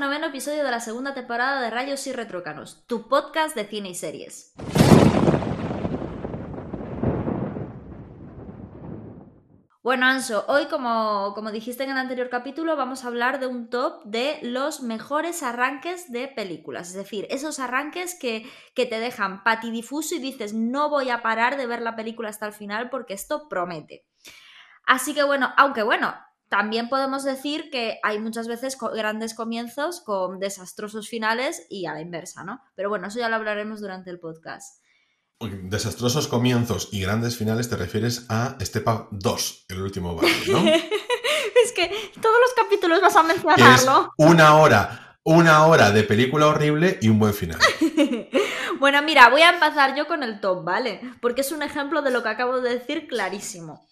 Noveno episodio de la segunda temporada de Rayos y Retrócanos, tu podcast de cine y series. Bueno, Anso, hoy como, como dijiste en el anterior capítulo, vamos a hablar de un top de los mejores arranques de películas. Es decir, esos arranques que, que te dejan patidifuso y dices, no voy a parar de ver la película hasta el final porque esto promete. Así que bueno, aunque bueno, también podemos decir que hay muchas veces grandes comienzos con desastrosos finales y a la inversa, ¿no? Pero bueno, eso ya lo hablaremos durante el podcast. Desastrosos comienzos y grandes finales te refieres a Estepa 2, el último barrio, ¿no? es que todos los capítulos vas a mencionarlo. una hora, una hora de película horrible y un buen final. bueno, mira, voy a empezar yo con el top, ¿vale? Porque es un ejemplo de lo que acabo de decir clarísimo.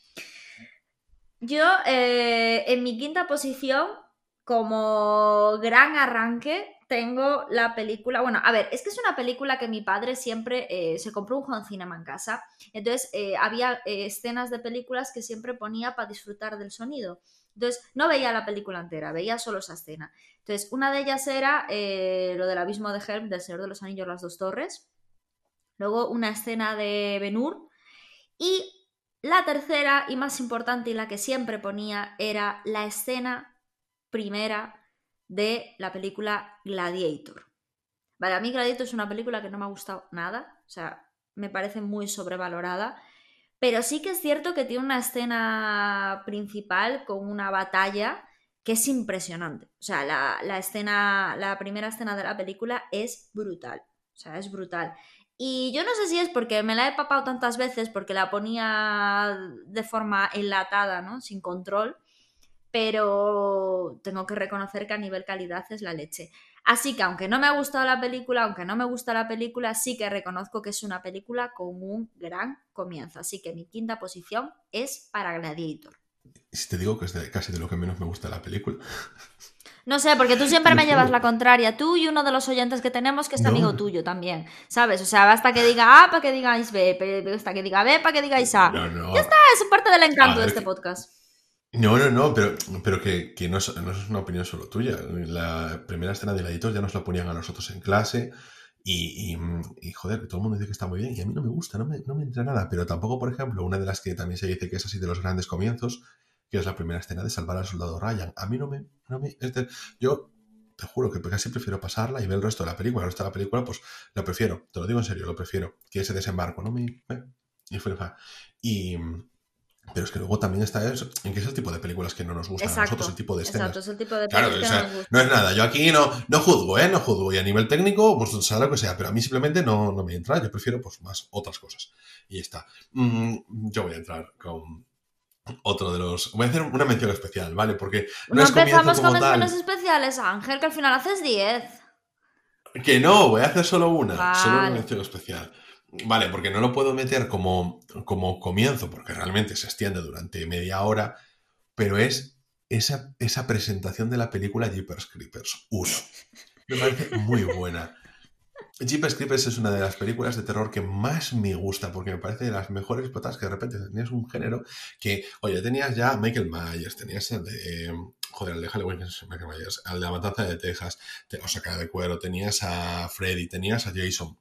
Yo, eh, en mi quinta posición, como gran arranque, tengo la película. Bueno, a ver, es que es una película que mi padre siempre eh, se compró un home cinema en casa. Entonces, eh, había escenas de películas que siempre ponía para disfrutar del sonido. Entonces, no veía la película entera, veía solo esa escena. Entonces, una de ellas era lo del abismo de Helm, del Señor de los Anillos, las dos torres. Luego, una escena de Benur. Y la tercera y más importante y la que siempre ponía era la escena primera de la película Gladiator. Vale, a mí Gladiator es una película que no me ha gustado nada, o sea, me parece muy sobrevalorada, pero sí que es cierto que tiene una escena principal con una batalla que es impresionante. O sea, la, la escena, la primera escena de la película es brutal, o sea, es brutal. Y yo no sé si es porque me la he papado tantas veces, porque la ponía de forma enlatada, ¿no? Sin control pero tengo que reconocer que a nivel calidad es la leche. Así que aunque no me ha gustado la película, aunque no me gusta la película, sí que reconozco que es una película con un gran comienzo. Así que mi quinta posición es para Gladiator. ¿Y si te digo que es casi de lo que menos me gusta la película? No sé, porque tú siempre me llevas la contraria. Tú y uno de los oyentes que tenemos que es amigo tuyo también. ¿Sabes? O sea, basta que diga A para que digáis B, basta que diga B para que digáis A. Ya está, es parte del encanto de este podcast. No, no, no, pero, pero que, no, es, una opinión solo tuya. La primera escena de editor ya nos la ponían a nosotros en clase y, y, joder, todo el mundo dice que está muy bien y a mí no me gusta, no me, no me entra nada, pero tampoco, por ejemplo, una de las que también se dice que es así de los grandes comienzos, que es la primera escena de salvar al soldado Ryan. A mí no me... No me yo te juro que casi prefiero pasarla y ver el resto de la película. El resto de la película, pues lo prefiero, te lo digo en serio, lo prefiero, que ese desembarco, no me... Y pero es que luego también está eso, en que es el tipo de películas que no nos gustan a nosotros, el tipo de escenas. Exacto, es el tipo de claro, o sea, no, es nada. Yo aquí no, no juzgo, ¿eh? No juzgo. Y a nivel técnico, pues sea lo que sea, pero a mí simplemente no, no me entra. Yo prefiero, pues, más otras cosas. Y está. Mm, yo voy a entrar con otro de los. Voy a hacer una mención especial, ¿vale? Porque no, no empezamos con menciones especiales, Ángel, que al final haces 10. Que no, voy a hacer solo una. Solo una mención especial. Vale, porque no lo puedo meter como, como comienzo, porque realmente se extiende durante media hora, pero es esa, esa presentación de la película Jeepers Creepers 1. Me parece muy buena. Jeepers Creepers es una de las películas de terror que más me gusta, porque me parece de las mejores patas que de repente tenías un género que, oye, tenías ya Michael Myers, tenías el de, joder, el de Halloween, Michael Myers, el de La Matanza de Texas, o sea, de cuero, tenías a Freddy, tenías a Jason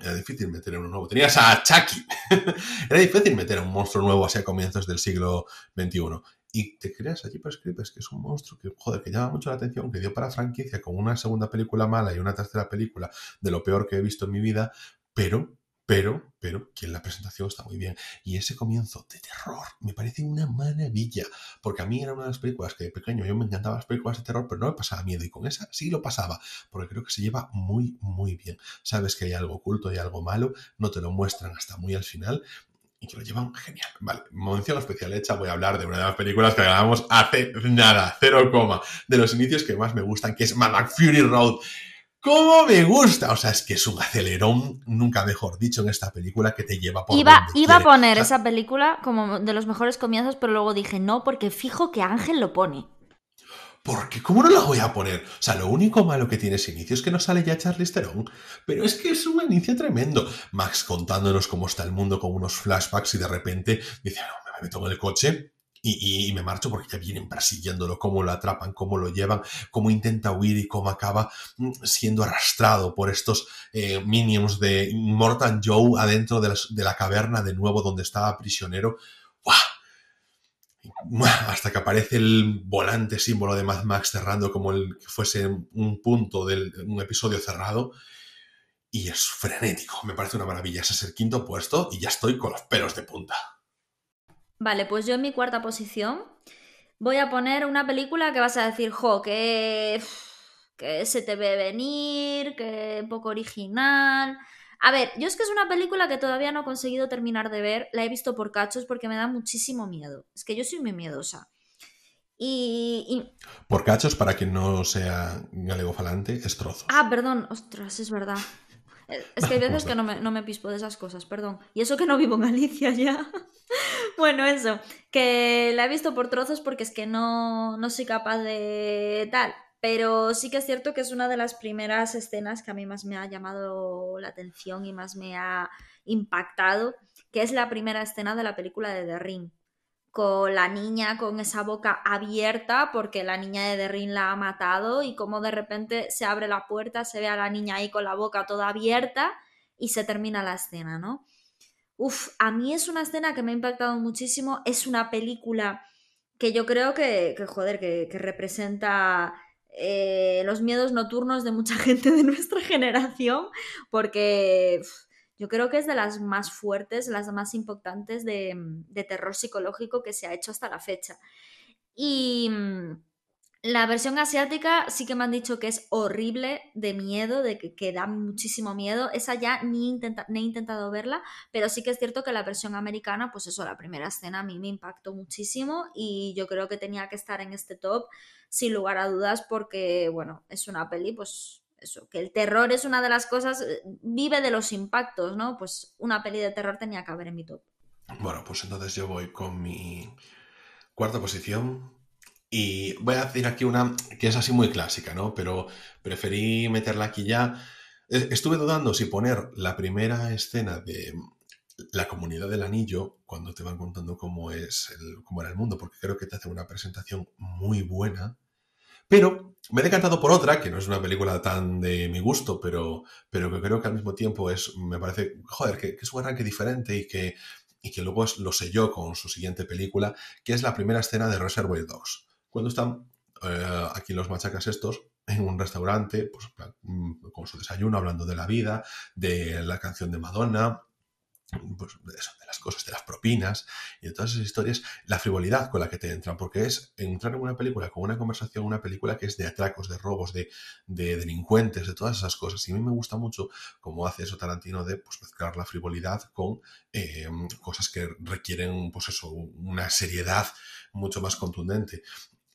era difícil meter uno nuevo. Tenías a Chucky. Era difícil meter un monstruo nuevo así a comienzos del siglo XXI. Y te creas a Jeepers Creepers, que es un monstruo que, joder, que llama mucho la atención, que dio para franquicia con una segunda película mala y una tercera película de lo peor que he visto en mi vida, pero pero, pero, que en la presentación está muy bien. Y ese comienzo de terror me parece una maravilla, porque a mí era una de las películas que de pequeño yo me encantaba las películas de terror, pero no me pasaba miedo, y con esa sí lo pasaba, porque creo que se lleva muy, muy bien. Sabes que hay algo oculto y algo malo, no te lo muestran hasta muy al final, y que lo llevan genial. Vale, mención especial hecha, voy a hablar de una de las películas que grabamos hace nada, cero coma, de los inicios que más me gustan, que es Mad Fury Road. ¿Cómo me gusta? O sea, es que es un acelerón, nunca mejor dicho, en esta película que te lleva por Iba, iba a poner esa película como de los mejores comienzos, pero luego dije no, porque fijo que Ángel lo pone. Porque, ¿cómo no la voy a poner? O sea, lo único malo que tiene ese inicio es que no sale ya Charlize Theron. Pero es que es un inicio tremendo. Max contándonos cómo está el mundo con unos flashbacks y de repente dice, no, me meto en el coche y, me marcho porque ya vienen persiguiéndolo, cómo lo atrapan, cómo lo llevan, cómo intenta huir y cómo acaba mm, siendo arrastrado por estos eh, minions de Mortal Joe adentro de la, caverna de nuevo donde estaba prisionero. Hasta que aparece el volante símbolo de Mad Max cerrando como el que fuese un punto de un episodio cerrado. Y es frenético, me parece una maravilla. Ese es el quinto puesto y ya estoy con los pelos de punta. Vale, pues yo en mi cuarta posición voy a poner una película que vas a decir, jo, que, que se te ve venir, que poco original. A ver, yo es que es una película que todavía no he conseguido terminar de ver, la he visto por cachos porque me da muchísimo miedo. Es que yo soy muy miedosa. Y, Por cachos, para quien no sea galego falante, es trozos. Ah, perdón, ostras, es verdad. Es que hay veces que no me, no me pispo de esas cosas, perdón. Y eso que no vivo en Galicia ya. bueno, eso, que la he visto por trozos porque es que no, no soy capaz de tal. Pero sí que es cierto que es una de las primeras escenas que a mí más me ha llamado la atención y más me ha impactado, que es la primera escena de la película de The Ring con la niña con esa boca abierta porque la niña de Derrin la ha matado y como de repente se abre la puerta, se ve a la niña ahí con la boca toda abierta y se termina la escena, ¿no? Uf, a mí es una escena que me ha impactado muchísimo, es una película que yo creo que, joder, que, representa eh, los miedos nocturnos de mucha gente de nuestra generación, porque yo creo que es de las más fuertes, las más importantes de, terror psicológico que se ha hecho hasta la fecha. Y mm, la versión asiática sí que me han dicho que es horrible de miedo, de que, da muchísimo miedo. Esa ya ni, he intentado verla, pero sí que es cierto que la versión americana, pues eso, la primera escena a mí me impactó muchísimo y yo creo que tenía que estar en este top sin lugar a dudas porque, bueno, es una peli pues eso, que el terror es una de las cosas, eh, vive de los impactos, ¿no? Pues una peli de terror tenía que haber en mi top. Bueno, pues entonces yo voy con mi cuarta posición. Y voy a decir aquí una que es así muy clásica, ¿no? Pero preferí meterla aquí ya. Estuve dudando si poner la primera escena de la comunidad del anillo, cuando te van contando cómo es cómo era el mundo, porque creo que te hace una presentación muy buena pero me he decantado por otra, que no es una película tan de mi gusto, pero, pero que creo que al mismo tiempo es, me parece, joder, que, es un arranque diferente y que, y que luego lo selló con su siguiente película, que es la primera escena de Reservoir Dogs. Cuando están eh, aquí los machacas estos en un restaurante, pues mm, con su desayuno, hablando de la vida, de la canción de Madonna, pues, de, las cosas, de las propinas y de todas esas historias, la frivolidad con la que te entran, porque es entrar en una película con una conversación, una película que es de atracos, de robos, de, delincuentes, de todas esas cosas. Y a mí me gusta mucho cómo hace eso Tarantino de pues, mezclar la frivolidad con eh, cosas que requieren, pues eso, una seriedad mucho más contundente.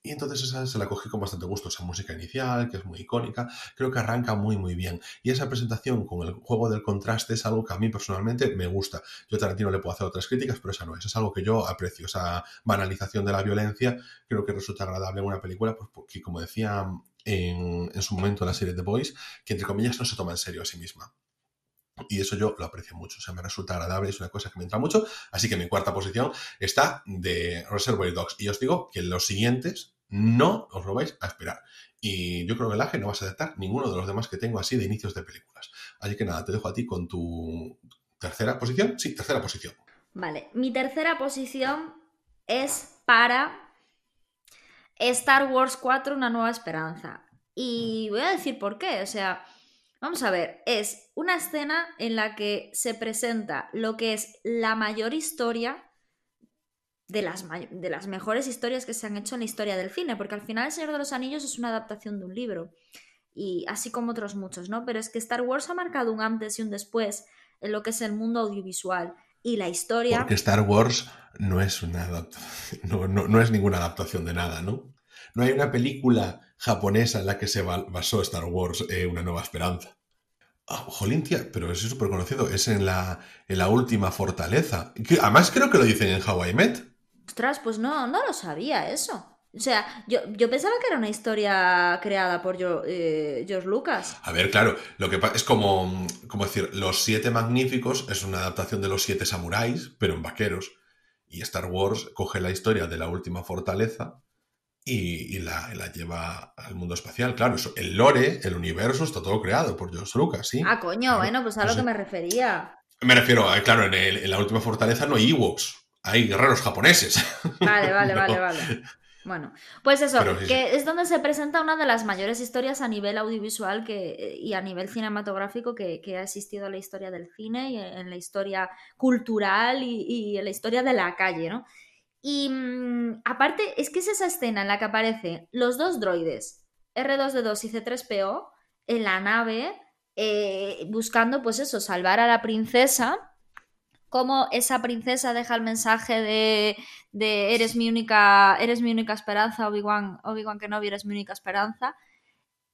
Y entonces esa se la cogí con bastante gusto, esa música inicial, que es muy icónica, creo que arranca muy muy bien. Y esa presentación con el juego del contraste es algo que a mí personalmente me gusta. Yo a Tarantino le puedo hacer otras críticas, pero esa no es, es algo que yo aprecio, esa banalización de la violencia, creo que resulta agradable en una película, pues porque como decía en, en su momento en la serie The Boys, que entre comillas no se toma en serio a sí misma. Y eso yo lo aprecio mucho, o sea, me resulta agradable, es una cosa que me entra mucho. Así que mi cuarta posición está de Reservoir Dogs. Y os digo que los siguientes no os lo vais a esperar. Y yo creo que el Aje no vas a aceptar ninguno de los demás que tengo así de inicios de películas. Así que nada, te dejo a ti con tu tercera posición. Sí, tercera posición. Vale, mi tercera posición es para Star Wars 4, una nueva esperanza. Y voy a decir por qué. O sea, Vamos a ver, es una escena en la que se presenta lo que es la mayor historia de las, de las mejores historias que se han hecho en la historia del cine, porque al final El Señor de los Anillos es una adaptación de un libro, y así como otros muchos, ¿no? Pero es que Star Wars ha marcado un antes y un después en lo que es el mundo audiovisual y la historia. Porque Star Wars no es una no, no, es ninguna adaptación de nada, ¿no? No hay una película japonesa en la que se basó Star Wars, eh, Una Nueva Esperanza. Ah, Jolintia, pero es súper conocido, es en la, en la última fortaleza. además creo que lo dicen en Hawaii Met. Ostras, pues no, no lo sabía eso. O sea, yo, pensaba que era una historia creada por eh, George Lucas. A ver, claro, lo que es como, como decir, Los Siete Magníficos es una adaptación de Los Siete Samuráis, pero en vaqueros. Y Star Wars coge la historia de la última fortaleza y, la, lleva al mundo espacial. Claro, eso, el lore, el universo, está todo creado por George Lucas, ¿sí? Ah, coño, bueno, pues a lo que me refería. Me refiero, a, claro, en, en, la última fortaleza no hay Ewoks, hay guerreros japoneses. Vale, vale, vale, vale. Bueno, pues eso, que es donde se presenta una de las mayores historias a nivel audiovisual que, y a nivel cinematográfico que, ha existido en la historia del cine y en la historia cultural y, en la historia de la calle, ¿no? Y mm, aparte, es que es esa escena en la que aparecen los dos droides, R2D2 y C3PO, en la nave, eh, buscando, pues eso, salvar a la princesa cómo esa princesa deja el mensaje de, eres mi única eres mi única esperanza Obi-Wan Obi que no eres mi única esperanza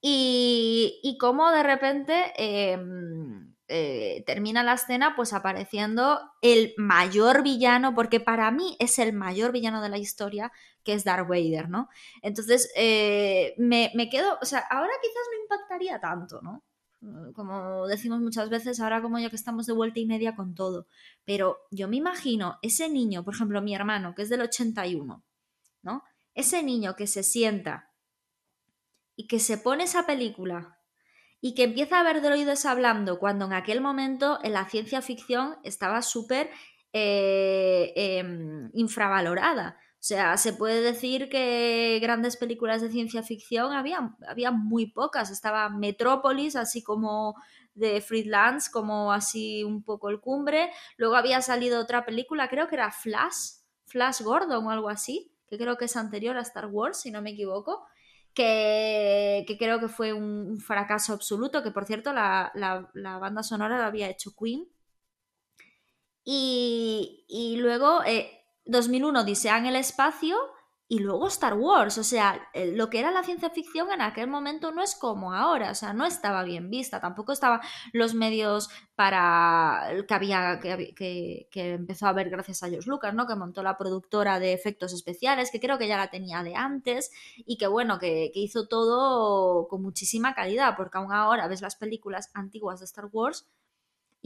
y, y cómo de repente em, eh, termina la escena pues apareciendo el mayor villano porque para mí es el mayor villano de la historia que es Darth Vader no entonces eh, me, me quedo o sea ahora quizás no impactaría tanto no como decimos muchas veces, ahora como yo que estamos de vuelta y media con todo. Pero yo me imagino ese niño, por ejemplo, mi hermano, que es del 81, ¿no? Ese niño que se sienta y que se pone esa película y que empieza a ver droides hablando cuando en aquel momento en la ciencia ficción estaba súper eh, em, infravalorada. O sea, se puede decir que grandes películas de ciencia ficción había, había muy pocas. Estaba Metrópolis, así como de Friedlands, como así un poco el cumbre. Luego había salido otra película, creo que era Flash, Flash Gordon o algo así, que creo que es anterior a Star Wars, si no me equivoco. Que, creo que fue un fracaso absoluto, que por cierto la, banda sonora la había hecho Queen. Y, y luego eh, 2001 Disean el espacio y luego Star Wars. O sea, lo que era la ciencia ficción en aquel momento no es como ahora, o sea, no estaba bien vista, tampoco estaban los medios para que había, que, que, empezó a ver gracias a George Lucas, ¿no? Que montó la productora de efectos especiales, que creo que ya la tenía de antes, y que bueno, que, que hizo todo con muchísima calidad, porque aún ahora ves las películas antiguas de Star Wars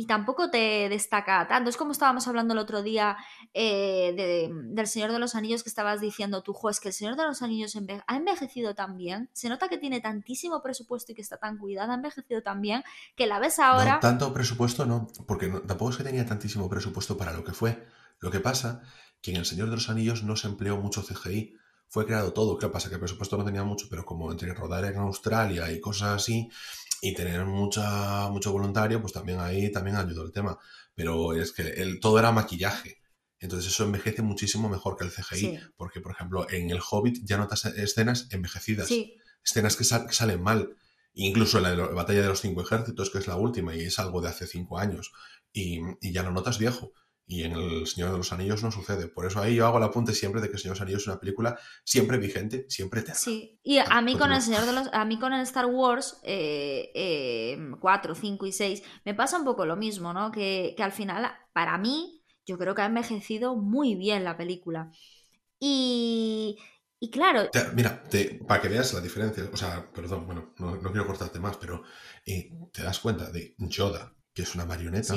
y tampoco te destaca tanto. Es como estábamos hablando el otro día eh, del Señor de los Anillos que estabas diciendo tú, jo, es que el Señor de los Anillos ha envejecido tan bien, se nota que tiene tantísimo presupuesto y que está tan cuidado, ha envejecido tan bien, que la ves ahora... No, tanto presupuesto no, porque tampoco es que tenía tantísimo presupuesto para lo que fue. Lo que pasa que en el Señor de los Anillos no se empleó mucho CGI, fue creado todo. ¿Qué pasa? Que el presupuesto no tenía mucho, pero como entre rodar en Australia y cosas así, y tener mucha, mucho voluntario, pues también ahí también ayudó el tema. Pero es que el, todo era maquillaje. Entonces eso envejece muchísimo mejor que el CGI. Porque, por ejemplo, en El Hobbit ya notas escenas envejecidas. Escenas que, salen mal. Incluso en la, batalla de los cinco ejércitos, que es la última, y es algo de hace cinco años. Y, y ya lo notas viejo. Y en El Señor de los Anillos no sucede. Por eso ahí yo hago el apunte siempre de que El Señor de los Anillos es una película siempre vigente, siempre eterna. Sí, y a mí con el Señor de los, a mí con el Star Wars eh, 4, 5 y 6 me pasa un poco lo mismo, ¿no? Que, al final, para mí, yo creo que ha envejecido muy bien la película. Y, y claro. mira, para que veas la diferencia, o sea, perdón, bueno, no, quiero cortarte más, pero eh, te das cuenta de Yoda, que es una marioneta,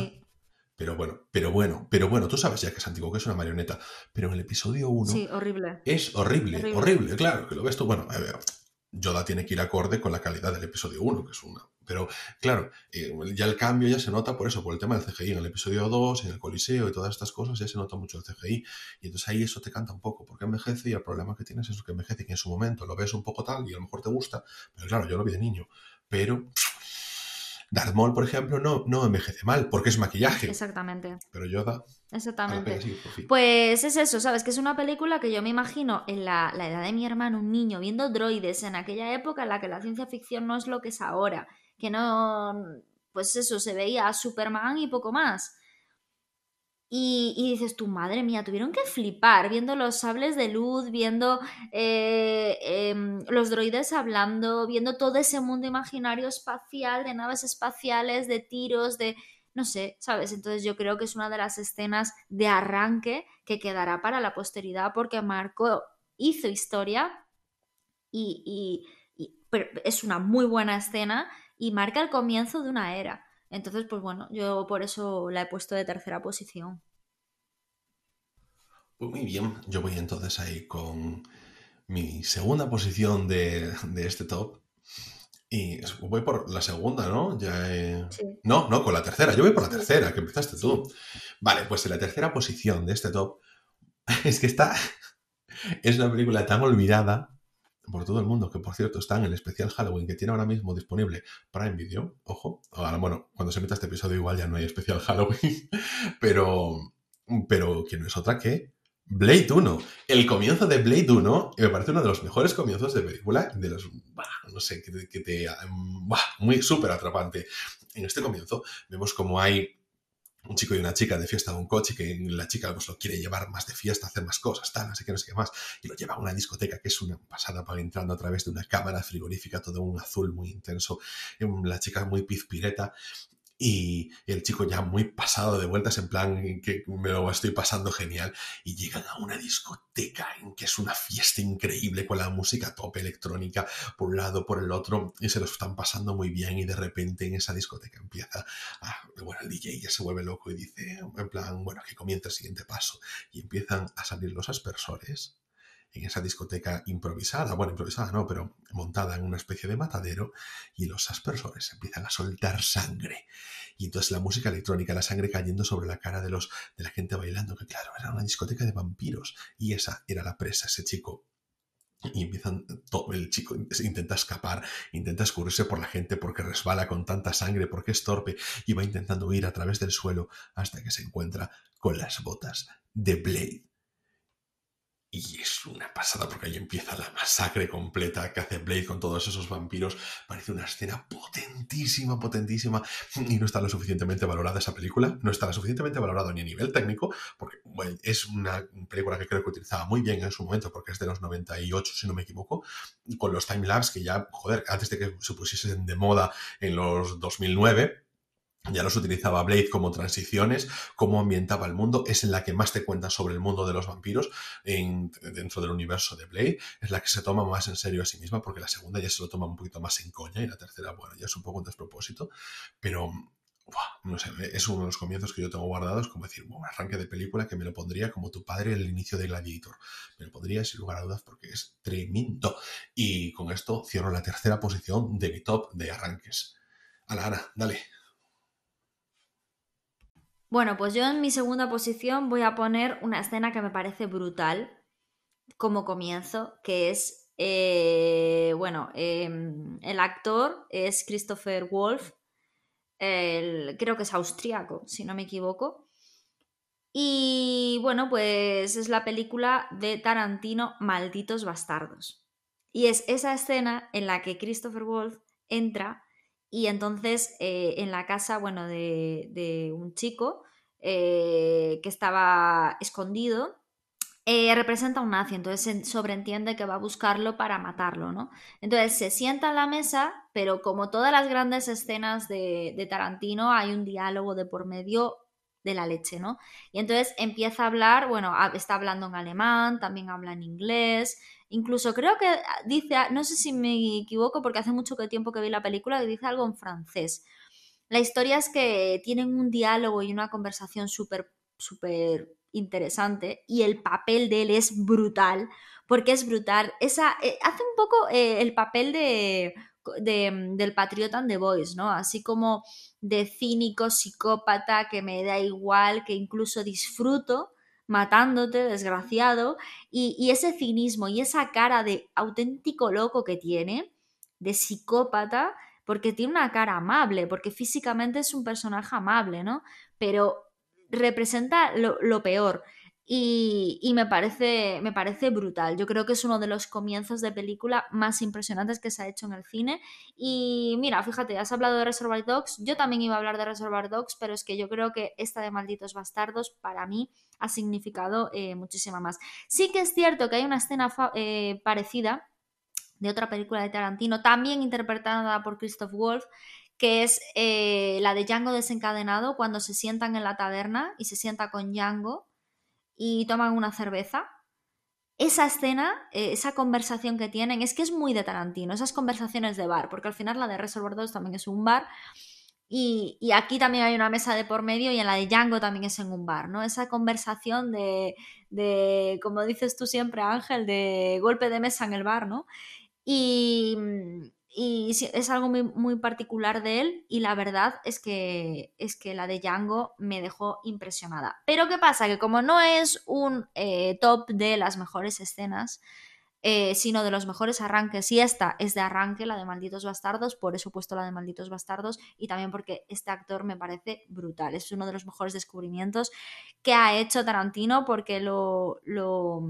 pero bueno, pero bueno, pero bueno, tú sabes ya que es antiguo, que es una marioneta. Pero en el episodio 1. Sí, horrible. Es horrible, horrible, claro, que lo ves tú. Bueno, Yoda tiene que ir acorde con la calidad del episodio 1, que es una. Pero claro, eh, ya el cambio ya se nota por eso, por el tema del CGI. En el episodio 2, en el Coliseo y todas estas cosas, ya se nota mucho el CGI. Y entonces ahí eso te canta un poco, porque envejece y el problema que tienes es que envejece, que en su momento lo ves un poco tal y a lo mejor te gusta, pero claro, yo lo vi de niño. Pero Darth Maul, por ejemplo, no, no envejece mal porque es maquillaje. Exactamente. Pero Yoda. Exactamente. pues es eso, ¿sabes? Que es una película que yo me imagino en la, la, edad de mi hermano, un niño, viendo droides en aquella época en la que la ciencia ficción no es lo que es ahora. Que no. Pues eso, se veía a Superman y poco más. Y, dices, tu madre mía, tuvieron que flipar viendo los sables de luz, viendo eh, em, los droides hablando, viendo todo ese mundo imaginario espacial, de naves espaciales, de tiros, de... No sé, ¿sabes? Entonces yo creo que es una de las escenas de arranque que quedará para la posteridad porque Marco hizo historia y, y es una muy buena escena y marca el comienzo de una era. Entonces, pues bueno, yo por eso la he puesto de tercera posición. Pues muy bien, yo voy entonces ahí con mi segunda posición de, este top. Y voy por la segunda, ¿no? Ya No, no, con la tercera. Yo voy por la tercera, que empezaste tú. Vale, pues en la tercera posición de este top es que está... es una película tan olvidada por todo el mundo, que por cierto está en el especial Halloween que tiene ahora mismo disponible para en vídeo. Ojo, ahora, bueno, cuando se meta este episodio igual ya no hay especial Halloween, pero, pero que no es otra que Blade 1. El comienzo de Blade 1 me parece uno de los mejores comienzos de película, de los, no sé, que te, muy súper atrapante. En este comienzo vemos como hay un chico y una chica de fiesta de un coche que la chica pues, lo quiere llevar más de fiesta, hacer más cosas, tal, sé qué, no sé qué más, y lo lleva a una discoteca que es una pasada para entrando a través de una cámara frigorífica, todo un azul muy intenso, la chica muy pizpireta, y el chico ya muy pasado de vueltas, en plan que me lo estoy pasando genial, y llegan a una discoteca en que es una fiesta increíble con la música top electrónica por un lado, por el otro, y se lo están pasando muy bien, y de repente en esa discoteca empieza, a, bueno, el DJ ya se vuelve loco y dice, en plan, bueno, que comienza el siguiente paso, y empiezan a salir los aspersores en esa discoteca improvisada, bueno, improvisada no, pero montada en una especie de matadero, y los aspersores empiezan a soltar sangre. Y entonces la música electrónica, la sangre cayendo sobre la cara de, los, de la gente bailando, que claro, era una discoteca de vampiros, y esa era la presa, ese chico y empiezan, el chico intenta escapar, intenta escurrirse por la gente porque resbala con tanta sangre, porque es torpe y va intentando huir a través del suelo hasta que se encuentra con las botas de Blade. Y es una pasada porque ahí empieza la masacre completa que hace Blade con todos esos vampiros. Parece una escena potentísima, potentísima. Y no está lo suficientemente valorada esa película. No está lo suficientemente valorada ni a nivel técnico, porque es una película que creo que utilizaba muy bien en su momento, porque es de los 98, si no me equivoco, con los timelapse que ya, joder, antes de que se pusiesen de moda en los 2009 ya los utilizaba Blade como transiciones, cómo ambientaba el mundo, es en la que más te cuenta sobre el mundo de los vampiros dentro del universo de Blade, es la que se toma más en serio a sí misma, porque la segunda ya se lo toma un poquito más en coña y la tercera, bueno, ya es un poco un despropósito, pero no sé, es uno de los comienzos que yo tengo guardados, como decir, un arranque de película que me lo pondría como tu padre el inicio de Gladiator. Me lo pondría sin lugar a dudas porque es tremendo. Y con esto cierro la tercera posición de mi top de arranques. A la Ana, dale. Bueno, pues yo en mi segunda posición voy a poner una escena que me parece brutal como comienzo, que es, eh, bueno, em, el actor es Christopher Wolf, creo que es austriaco, si no me equivoco. Y bueno, pues es la película de Tarantino Malditos Bastardos. Y es esa escena en la que Christopher Wolf entra y entonces eh, en la casa, bueno, de, un chico eh, que estaba escondido, eh, representa un nazi, entonces se sobreentiende que va a buscarlo para matarlo, ¿no? Entonces se sienta en la mesa, pero como todas las grandes escenas de, de Tarantino, hay un diálogo de por medio de la leche, ¿no? Y entonces empieza a hablar, bueno, está hablando en alemán, también habla en inglés, Incluso creo que dice, no sé si me equivoco porque hace mucho tiempo que vi la película, que dice algo en francés. La historia es que tienen un diálogo y una conversación súper, súper interesante y el papel de él es brutal, porque es brutal. Esa, eh, hace un poco eh, el papel de, del patriota en The Voice, ¿no? Así como de cínico, psicópata, que me da igual, que incluso disfruto matándote, desgraciado, y, ese cinismo y esa cara de auténtico loco que tiene, de psicópata, porque tiene una cara amable, porque físicamente es un personaje amable, ¿no? Pero representa lo peor. Y, me, parece, me parece brutal. Yo creo que es uno de los comienzos de película más impresionantes que se ha hecho en el cine. Y mira, fíjate, has hablado de Reservoir Dogs. Yo también iba a hablar de Reservoir Dogs, pero es que yo creo que esta de Malditos Bastardos para mí ha significado eh, muchísimo más. Sí que es cierto que hay una escena eh, parecida de otra película de Tarantino, también interpretada por Christoph Wolf, que es eh, la de Django desencadenado, cuando se sientan en la taberna y se sienta con Django y toman una cerveza. Esa escena, eh, esa conversación que tienen, es que es muy de Tarantino, esas conversaciones de bar, porque al final la de Reservoir Dogs también es un bar. Y, aquí también hay una mesa de por medio y en la de Django también es en un bar, ¿no? Esa conversación de, de como dices tú siempre, Ángel, de golpe de mesa en el bar, ¿no? Y, y es algo muy, particular de él y la verdad es que, es que la de Django me dejó impresionada. Pero ¿qué pasa? Que como no es un eh, top de las mejores escenas, eh, sino de los mejores arranques, y esta es de arranque, la de Malditos Bastardos, por eso he puesto la de Malditos Bastardos y también porque este actor me parece brutal, es uno de los mejores descubrimientos que ha hecho Tarantino porque lo... lo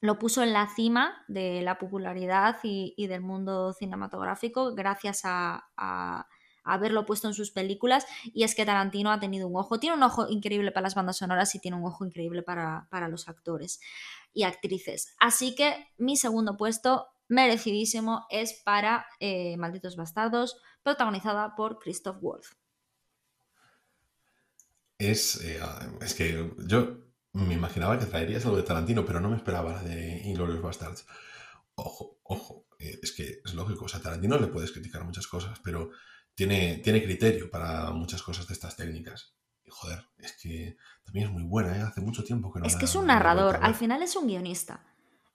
lo puso en la cima de la popularidad y, del mundo cinematográfico gracias a, haberlo puesto en sus películas. Y es que Tarantino ha tenido un ojo, tiene un ojo increíble para las bandas sonoras y tiene un ojo increíble para, los actores y actrices. Así que mi segundo puesto, merecidísimo, es para eh, Malditos Bastardos, protagonizada por Christoph Wolf. Es, eh, es que yo me imaginaba que traerías algo de Tarantino, pero no me esperaba la de Inglourious Bastards. Ojo, ojo, eh, es que es lógico, o sea, a Tarantino le puedes criticar muchas cosas, pero tiene, tiene criterio para muchas cosas de estas técnicas. Y joder, es que también es muy buena, ¿eh? Hace mucho tiempo que no Es que es un narrador, al final es un guionista.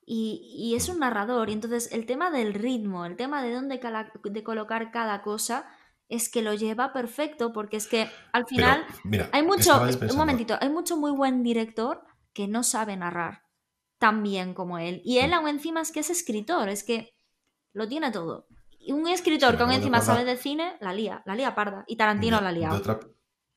Y, es mm. un narrador, y entonces el tema del ritmo, el tema de dónde de colocar cada cosa, es que lo lleva perfecto, porque es que al final hay mucho, un momentito, hay mucho muy buen director que no sabe narrar tan bien como él. Y él mm. aún encima es que es escritor, es que lo tiene todo. Y un escritor que aún encima sabe de cine, la lía, la lía parda. Y Tarantino la lía. De otra,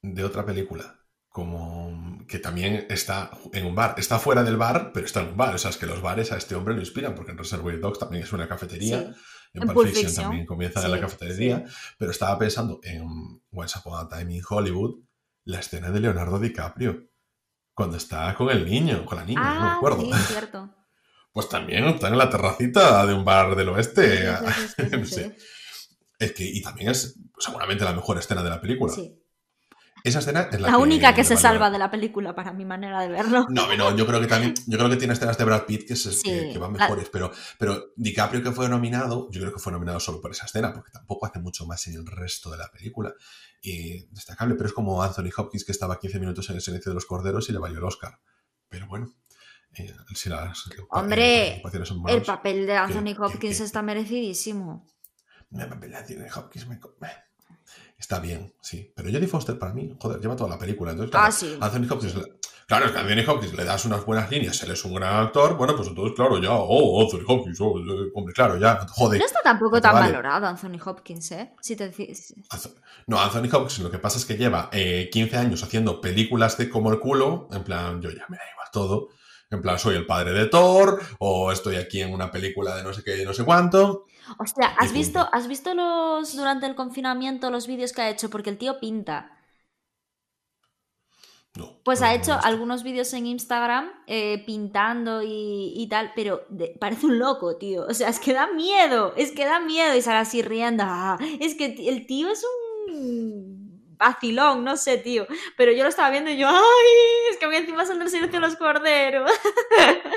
de otra película, como que también está en un bar. Está fuera del bar, pero está en un bar. O sea, es que los bares a este hombre lo inspiran, porque en Reservoir Dogs también es una cafetería. En, Pulp Fiction, también comienza en la cafetería, pero estaba pensando en Once Upon a Time in Hollywood, la escena de Leonardo DiCaprio, cuando está con el niño, con la niña, no me ah, acuerdo. Sí, cierto. Pues también está en la terracita de un bar del oeste. Es que, y también es seguramente la mejor escena de la película. Sí. Esa escena es la, la única que se salva de la película, para mi manera de verlo. No, no, yo creo que también, yo creo que tiene escenas de Brad Pitt que, van mejores, pero, pero DiCaprio que fue nominado, yo creo que fue nominado solo por esa escena, porque tampoco hace mucho más en el resto de la película. Y destacable, pero es como Anthony Hopkins que estaba 15 minutos en el silencio de los corderos y le valió el Oscar. Pero bueno. Eh, si las, Hombre, el papel de Anthony Hopkins está merecidísimo. El papel de Anthony Hopkins me, está bien, sí. Pero Jodie Foster para mí, joder, lleva toda la película. Entonces, claro, ah, sí. Anthony Hopkins, claro, es que a Anthony Hopkins le das unas buenas líneas, él es un gran actor, bueno, pues entonces, claro, ya, oh, Anthony Hopkins, oh, eh, hombre, claro, ya, joder. No está tampoco tan valorado Anthony Hopkins, ¿eh? Si te No, Anthony Hopkins lo que pasa es que lleva 15 eh, años haciendo películas de como el culo, en plan, yo ya me da igual todo. En plan, soy el padre de Thor, o estoy aquí en una película de no sé qué, no sé cuánto. O sea, ¿has visto, ¿has visto los durante el confinamiento los vídeos que ha hecho? Porque el tío pinta. No, pues ha hecho algunos vídeos en Instagram eh, pintando y, tal, pero parece un loco, tío. O sea, es que da miedo, es que da miedo y sale así riendo. Ah, es que el tío es un vacilón, no sé, tío. Pero yo lo estaba viendo y yo, ¡ay! Es que voy encima son el silencio de los corderos.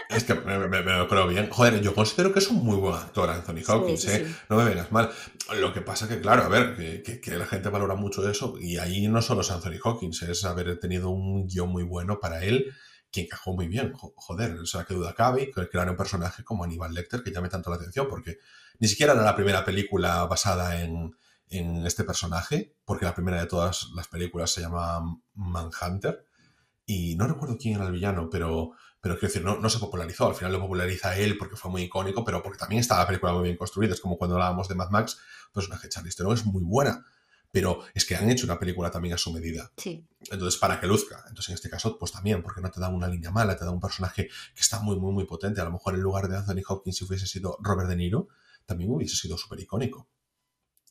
Es que me, lo creo bien. Joder, yo considero que es un muy buen actor, Anthony Hopkins, ¿eh? No me vengas mal. Lo que pasa que, claro, a ver, que, la gente valora mucho eso. Y ahí no solo es Anthony Hopkins, es haber tenido un guion muy bueno para él que encajó muy bien. Joder, o sea, que duda cabe crear un personaje como Aníbal Lecter que llame tanto la atención, porque ni siquiera era la primera película basada en, en este personaje, porque la primera de todas las películas se llama Manhunter, y no recuerdo quién era el villano, pero, pero quiero decir, no, no se popularizó, al final lo populariza él porque fue muy icónico, pero porque también está la película muy bien construida, es como cuando hablábamos de Mad Max, pues una Charlize Theron es muy buena, pero es que han hecho una película también a su medida. Sí. Entonces, para que luzca. Entonces, en este caso, pues también, porque no te da una línea mala, te da un personaje que está muy, muy, muy potente. A lo mejor en lugar de Anthony Hopkins, si hubiese sido Robert De Niro, también hubiese sido súper icónico.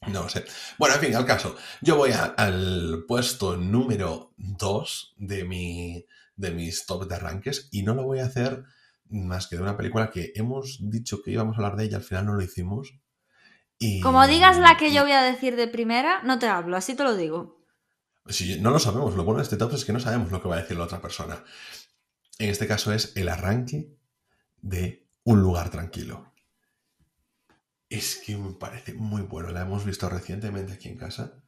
No lo sé. Bueno, en fin, al caso. Yo voy al puesto número 2 de, mi, de mis top de arranques y no lo voy a hacer más que de una película que hemos dicho que íbamos a hablar de ella, al final no lo hicimos. Y... Como digas la que yo voy a decir de primera, no te hablo, así te lo digo. Si no lo sabemos, lo bueno de este top es que no sabemos lo que va a decir la otra persona. En este caso es el arranque de un lugar tranquilo es que me parece muy bueno. La hemos visto recientemente aquí en casa.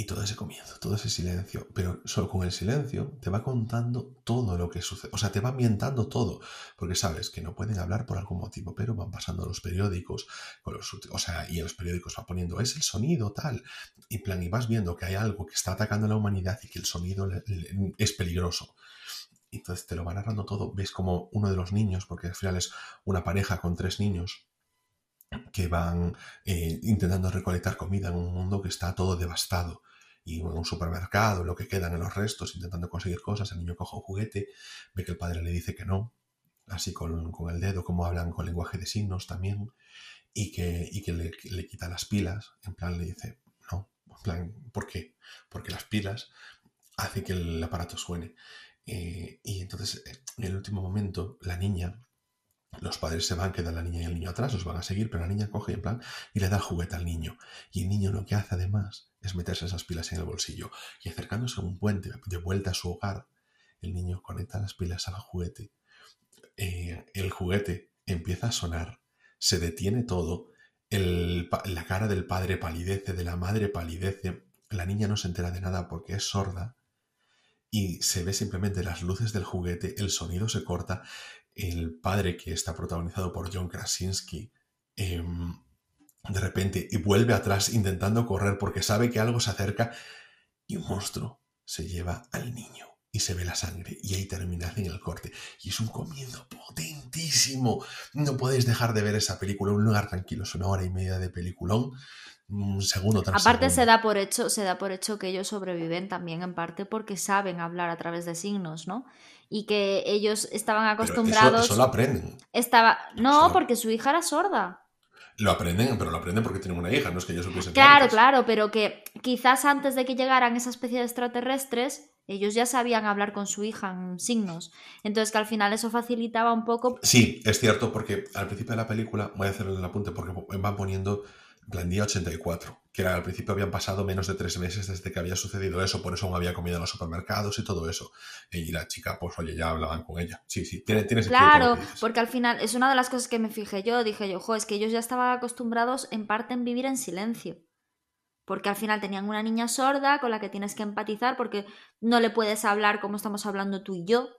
Y todo ese comienzo, todo ese silencio, pero solo con el silencio te va contando todo lo que sucede, o sea, te va ambientando todo, porque sabes que no pueden hablar por algún motivo, pero van pasando los periódicos, o sea, y en los periódicos va poniendo, es el sonido tal, y plan, y vas viendo que hay algo que está atacando a la humanidad y que el sonido es peligroso. Entonces te lo va narrando todo, ves como uno de los niños, porque al final es una pareja con tres niños, que van eh, intentando recolectar comida en un mundo que está todo devastado. Y en un supermercado, lo que quedan en los restos, intentando conseguir cosas, el niño coge un juguete, ve que el padre le dice que no, así con, el dedo, como hablan con lenguaje de signos también, y que, que le, quita las pilas, en plan le dice, no, en plan, ¿por qué? Porque las pilas hacen que el aparato suene. Eh, y entonces, en el último momento, la niña los padres se van, queda la niña y el niño atrás, los van a seguir, pero la niña coge en plan y le da el juguete al niño. Y el niño lo que hace además es meterse esas pilas en el bolsillo. Y acercándose a un puente de vuelta a su hogar, el niño conecta las pilas al juguete. Eh, el juguete empieza a sonar, se detiene todo, la cara del padre palidece, de la madre palidece, la niña no se entera de nada porque es sorda y se ve simplemente las luces del juguete, el sonido se corta el padre que está protagonizado por John Krasinski em, de repente y vuelve atrás intentando correr porque sabe que algo se acerca y un monstruo se lleva al niño y se ve la sangre y ahí termina en el corte. Y es un comienzo potentísimo. No podéis dejar de ver esa película un lugar tranquilo es una hora y media de peliculón un segundo aparte se da por hecho se da por hecho que ellos sobreviven también en parte porque saben hablar a través de signos no y que ellos estaban acostumbrados. eso, lo aprenden. Estaba... No, porque su hija era sorda. Lo aprenden, pero lo aprenden porque tienen una hija, no es que ellos supiesen. Claro, claro, pero que quizás antes de que llegaran esa especie de extraterrestres, ellos ya sabían hablar con su hija en signos. Entonces que al final eso facilitaba un poco. Sí, es cierto, porque al principio de la película, voy a hacerle el apunte porque van poniendo plan día 84, que al principio habían pasado menos de tres meses desde que había sucedido eso, por eso aún había comido en los supermercados y todo eso. Y la chica, pues oye, ya hablaban con ella. Sí, sí, tiene, tiene Claro, porque al final es una de las cosas que me fijé yo, dije yo, jo, es que ellos ya estaban acostumbrados en parte en vivir en silencio. Porque al final tenían una niña sorda con la que tienes que empatizar porque no le puedes hablar como estamos hablando tú y yo.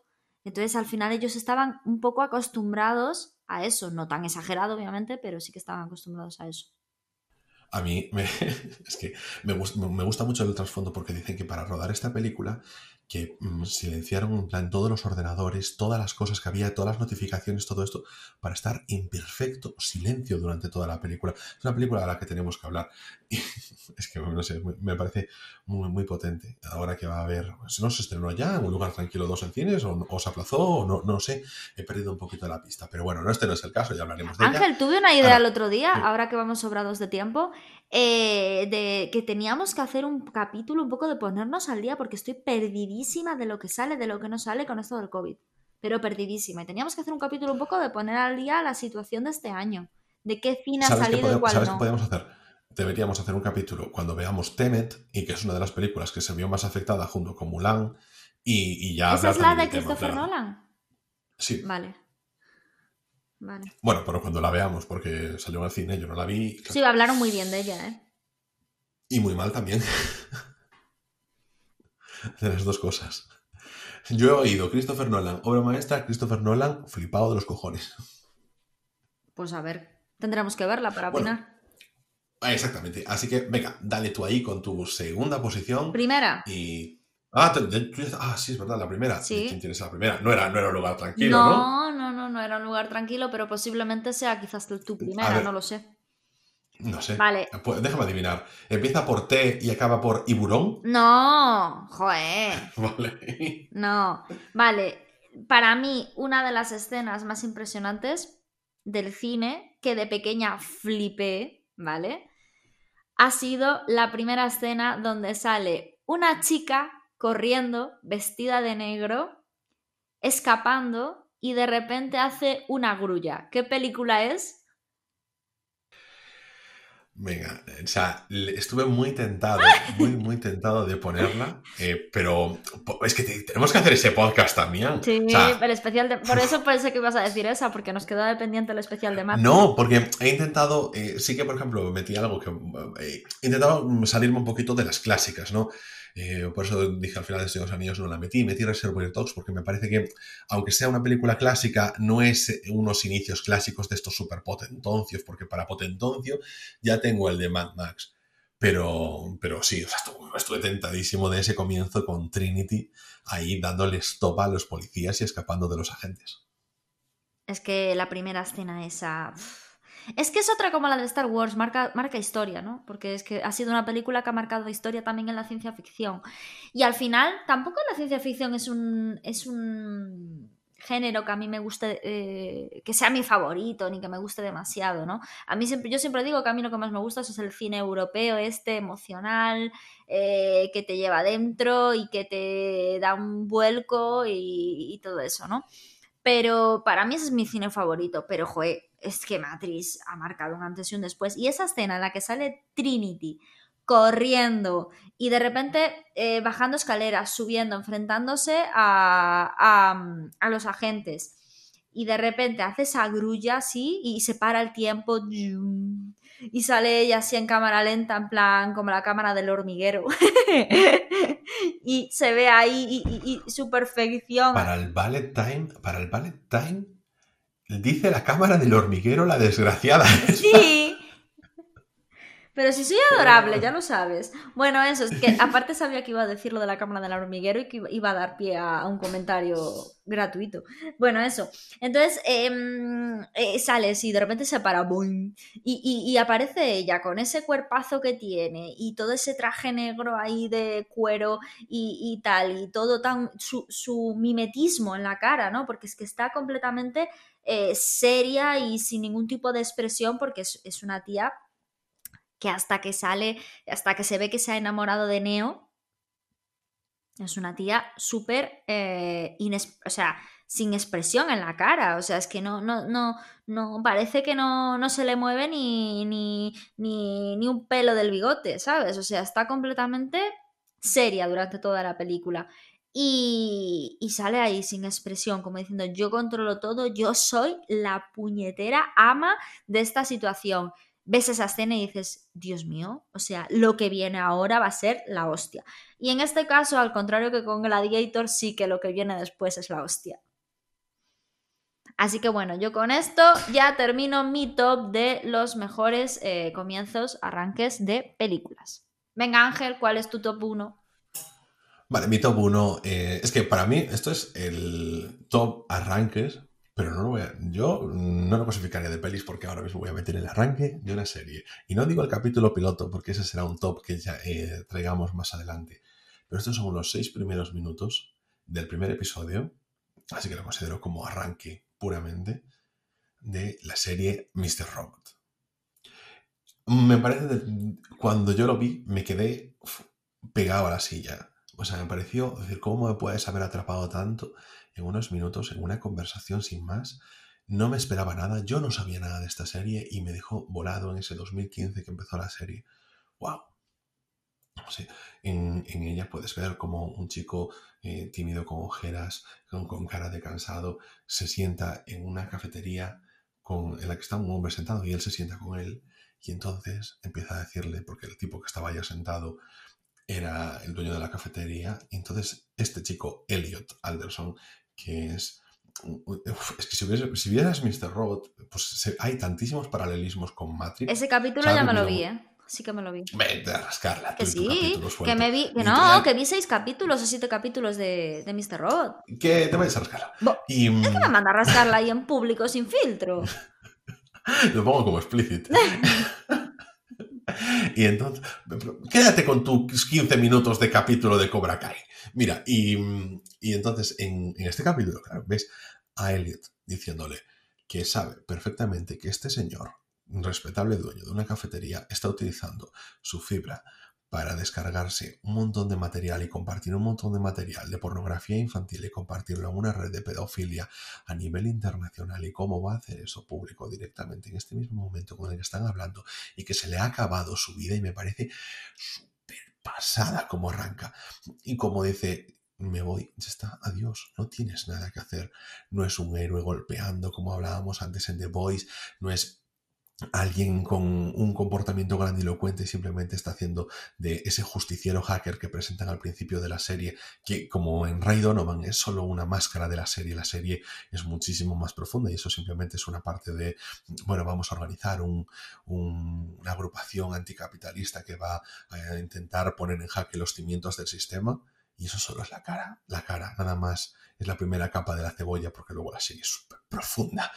Entonces al final ellos estaban un poco acostumbrados a eso, no tan exagerado obviamente, pero sí que estaban acostumbrados a eso. A mí me, es que me, me, gusta mucho el trasfondo porque dicen que para rodar esta película que mm, silenciaron en plan todos los ordenadores, todas las cosas que había, todas las notificaciones, todo esto, para estar en perfecto silencio durante toda la película. Es una película a la que tenemos que hablar. es que, no sé, me parece muy, muy potente. Ahora que va a haber, no se estrenó ya, en un lugar tranquilo dos en cines, o, se aplazó, o no, no sé, he perdido un poquito la pista. Pero bueno, no, este no es el caso, ya hablaremos de Ángel, tuve una idea el otro día, ahora que vamos sobrados de tiempo, eh, de que teníamos que hacer un capítulo un poco de ponernos al día porque estoy perdidísima de lo que sale, de lo que no sale con esto del COVID. Pero perdidísima. Y teníamos que hacer un capítulo un poco de poner al día la situación de este año. De qué cine ha salido y cuál ¿Sabes qué podemos hacer? Deberíamos hacer un capítulo cuando veamos Tenet, y que es una de las películas que se vio más afectada junto con Mulan, y, ya... ¿Esa es la de Christopher Nolan? Sí. Vale. Bueno, pero cuando la veamos, porque salió al cine, yo no la vi. Sí, hablaron muy bien de ella, ¿eh? Y muy mal también. de las dos cosas. Yo he oído Christopher Nolan, obra maestra, Christopher Nolan, flipado de los cojones. Pues a ver, tendremos que verla para opinar. exactamente. Así que, venga, dale tú ahí con tu segunda posición. Primera. Y Ah, ah, sí, es verdad, la primera. Sí. ¿Quién tienes la primera? No era, no era un lugar tranquilo, ¿no? No, no, no, no era un lugar tranquilo, pero posiblemente sea quizás tu primera, no lo sé. No sé. Vale. Pues, déjame adivinar. ¿Empieza por T y acaba por Iburón? No, joder. vale. No. Vale. Para mí, una de las escenas más impresionantes del cine, que de pequeña flipé, ¿vale? Ha sido la primera escena donde sale una chica corriendo, vestida de negro, escapando y de repente hace una grulla. ¿Qué película es? Venga, o sea, estuve muy tentado, muy, muy tentado de ponerla, eh, pero es que tenemos que hacer ese podcast también. Sí, el especial de... Por eso pensé que ibas a decir esa, porque nos quedó dependiente el especial de Matrix. No, porque he intentado, eh, sí que por ejemplo metí algo que... Eh, he intentado salirme un poquito de las clásicas, ¿no? Eh, por eso dije al final de Señor Anillos no la metí, metí Reservoir Dogs porque me parece que, aunque sea una película clásica, no es unos inicios clásicos de estos super potentoncios, porque para potentoncio ya tengo el de Mad Max. Pero, pero sí, estuve, tentadísimo de ese comienzo con Trinity ahí dándole stop a los policías y escapando de los agentes. Es que la primera escena esa... Es que es otra como la de Star Wars, marca, marca historia, ¿no? Porque es que ha sido una película que ha marcado historia también en la ciencia ficción. Y al final, tampoco la ciencia ficción es un, es un género que a mí me guste, eh, que sea mi favorito, ni que me guste demasiado, ¿no? A mí yo siempre digo que a mí lo que más me gusta es el cine europeo, este emocional, eh, que te lleva adentro y que te da un vuelco y, y todo eso, ¿no? Pero para mí ese es mi cine favorito, pero joder, es que Matrix ha marcado un antes y un después. Y esa escena en la que sale Trinity corriendo y de repente eh, bajando escaleras, subiendo, enfrentándose a, a, los agentes. Y de repente hace esa grulla así y se para el tiempo y sale ella así en cámara lenta, en plan como la cámara del hormiguero. y se ve ahí y, su perfección. Para el ballet time, para el ballet time Dice la cámara del hormiguero la desgraciada. Sí. Pero si soy adorable, ya lo sabes. Bueno, eso, es que aparte sabía que iba a decir lo de la cámara del hormiguero y que iba a dar pie a, un comentario gratuito. Bueno, eso. Entonces, em, eh, sales y de repente se para, y, aparece ella con ese cuerpazo que tiene y todo ese traje negro ahí de cuero y, tal, y todo tan. Su mimetismo en la cara, ¿no? Porque es que está completamente eh, seria y sin ningún tipo de expresión porque es, una tía que hasta que sale, hasta que se ve que se ha enamorado de Neo, es una tía súper, eh, o sea, sin expresión en la cara, o sea, es que no, no, no, no, parece que no, no se le mueve ni, ni, ni, ni un pelo del bigote, ¿sabes? O sea, está completamente seria durante toda la película. Y, sale ahí sin expresión, como diciendo, yo controlo todo, yo soy la puñetera ama de esta situación. Ves esa escena y dices, Dios mío, o sea, lo que viene ahora va a ser la hostia. Y en este caso, al contrario que con Gladiator, sí que lo que viene después es la hostia. Así que bueno, yo con esto ya termino mi top de los mejores eh, comienzos, arranques de películas. Venga Ángel, ¿cuál es tu top 1? Vale, mi top 1 eh, es que para mí esto es el top arranques, pero no lo voy a, yo no lo clasificaría de pelis porque ahora mismo voy a meter el arranque de una serie. Y no digo el capítulo piloto porque ese será un top que ya eh, traigamos más adelante. Pero estos son los seis primeros minutos del primer episodio, así que lo considero como arranque puramente de la serie Mr. Robot. Me parece, cuando yo lo vi, me quedé pegado a la silla o sea, me pareció, decir, ¿cómo me puedes haber atrapado tanto en unos minutos, en una conversación sin más? No me esperaba nada, yo no sabía nada de esta serie y me dejó volado en ese 2015 que empezó la serie. ¡Wow! en, ella puedes ver como un chico eh, tímido con ojeras, con, cara de cansado, se sienta en una cafetería con, en la que está un hombre sentado y él se sienta con él y entonces empieza a decirle, porque el tipo que estaba ya sentado era el dueño de la cafetería. Y entonces este chico, Elliot Alderson, que es... es que si, vieras Mr. Robot, pues hay tantísimos paralelismos con Matrix. Ese capítulo ya me lo vi, ¿eh? Sí que me lo vi. Vete a rascarla. Que sí, que me vi. Que no, que vi seis capítulos o siete capítulos de, de Mr. Robot. Que te vayas a rascarla. y, es que me manda a rascarla ahí en público sin filtro. lo pongo como explícito. Y entonces, quédate con tus 15 minutos de capítulo de Cobra Kai. Mira, y, entonces en, este capítulo, claro, ves a Elliot diciéndole que sabe perfectamente que este señor, respetable dueño de una cafetería, está utilizando su fibra para descargarse un montón de material y compartir un montón de material de pornografía infantil y compartirlo en una red de pedofilia a nivel internacional y cómo va a hacer eso público directamente en este mismo momento con el que están hablando y que se le ha acabado su vida y me parece súper pasada como arranca. Y como dice me voy, ya está, adiós, no tienes nada que hacer, no es un héroe golpeando como hablábamos antes en The Voice, no es alguien con un comportamiento grandilocuente simplemente está haciendo de ese justiciero hacker que presentan al principio de la serie, que como en Ray Donovan es solo una máscara de la serie, la serie es muchísimo más profunda y eso simplemente es una parte de, bueno, vamos a organizar una agrupación anticapitalista que va a intentar poner en jaque los cimientos del sistema y eso solo es la cara, la cara, nada más es la primera capa de la cebolla porque luego la serie es súper profunda.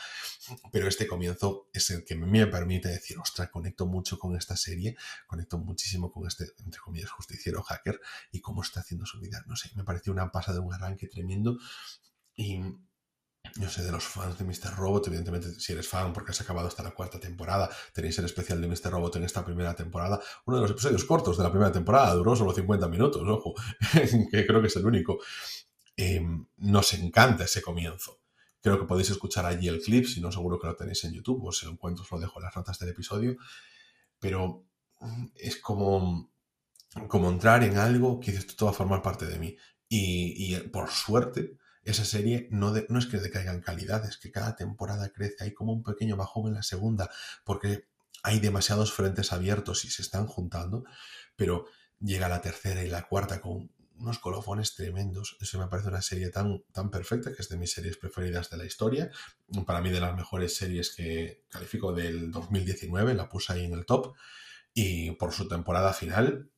Pero este comienzo es el que me permite decir, ostras, conecto mucho con esta serie, conecto muchísimo con este, entre comillas, justiciero hacker y cómo está haciendo su vida. No sé, me pareció una pasada, un arranque tremendo y yo sé, de los fans de Mr. Robot, evidentemente, si eres fan porque has acabado hasta la cuarta temporada, tenéis el especial de Mr. Robot en esta primera temporada. Uno de los episodios cortos de la primera temporada duró solo 50 minutos, ojo, que creo que es el único. Em, nos encanta ese comienzo. Creo que podéis escuchar allí el clip, si no, seguro que lo tenéis en YouTube, o si lo encuentro, os lo dejo en las notas del episodio. Pero mm, es como, como entrar en algo que dices, todo va a formar parte de mí. Y, por suerte, esa serie no, no es que decaiga en calidad, es que cada temporada crece. Hay como un pequeño bajón en la segunda, porque hay demasiados frentes abiertos y se están juntando, pero llega la tercera y la cuarta con unos colofones tremendos. Eso me parece una serie tan, tan perfecta, que es de mis series preferidas de la historia. Para mí de las mejores series que califico del 2019, la puse ahí en el top. Y por su temporada final,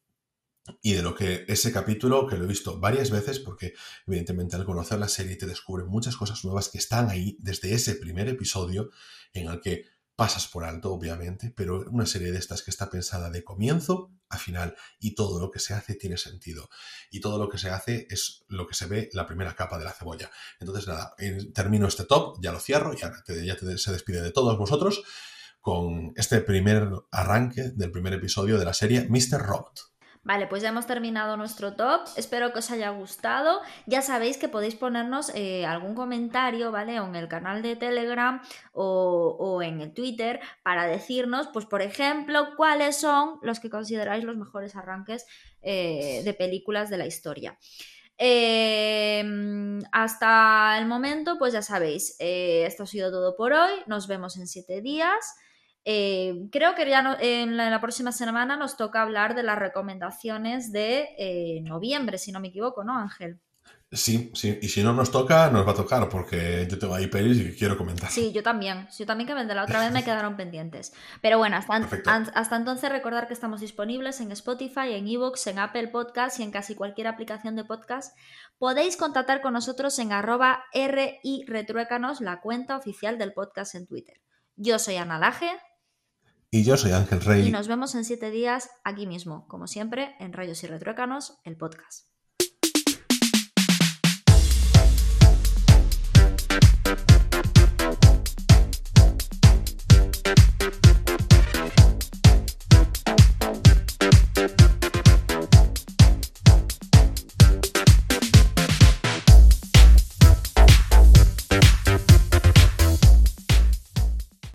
y de lo que ese capítulo, que lo he visto varias veces, porque evidentemente al conocer la serie te descubren muchas cosas nuevas que están ahí desde ese primer episodio en el que pasas por alto, obviamente, pero una serie de estas que está pensada de comienzo a final y todo lo que se hace tiene sentido. Y todo lo que se hace es lo que se ve la primera capa de la cebolla. Entonces, nada, termino este top, ya lo cierro, ya, ya se despide de todos vosotros con este primer arranque del primer episodio de la serie Mr. Robot. Vale, pues ya hemos terminado nuestro top. Espero que os haya gustado. Ya sabéis que podéis ponernos eh, algún comentario, ¿vale? O en el canal de Telegram o, en el Twitter para decirnos, pues por ejemplo, cuáles son los que consideráis los mejores arranques eh, de películas de la historia. Em, hasta el momento, pues ya sabéis, eh, esto ha sido todo por hoy. Nos vemos en siete días. Eh, creo que ya en, la, próxima semana nos toca hablar de las recomendaciones de eh, noviembre, si no me equivoco, ¿no, Ángel? Sí, sí, y si no nos toca, nos va a tocar, porque yo tengo ahí pelis y quiero comentar. Sí, yo también. Yo también que de la otra vez me quedaron pendientes. Pero bueno, hasta, hasta entonces recordar que estamos disponibles en Spotify, en Evox, en Apple Podcast y en casi cualquier aplicación de podcast. Podéis contactar con nosotros en arroba RI Retruécanos, la cuenta oficial del podcast en Twitter. Yo soy Ana Laje. Y yo soy Ángel Rey. Y nos vemos en siete días aquí mismo, como siempre, en Rayos y Retruécanos, el podcast.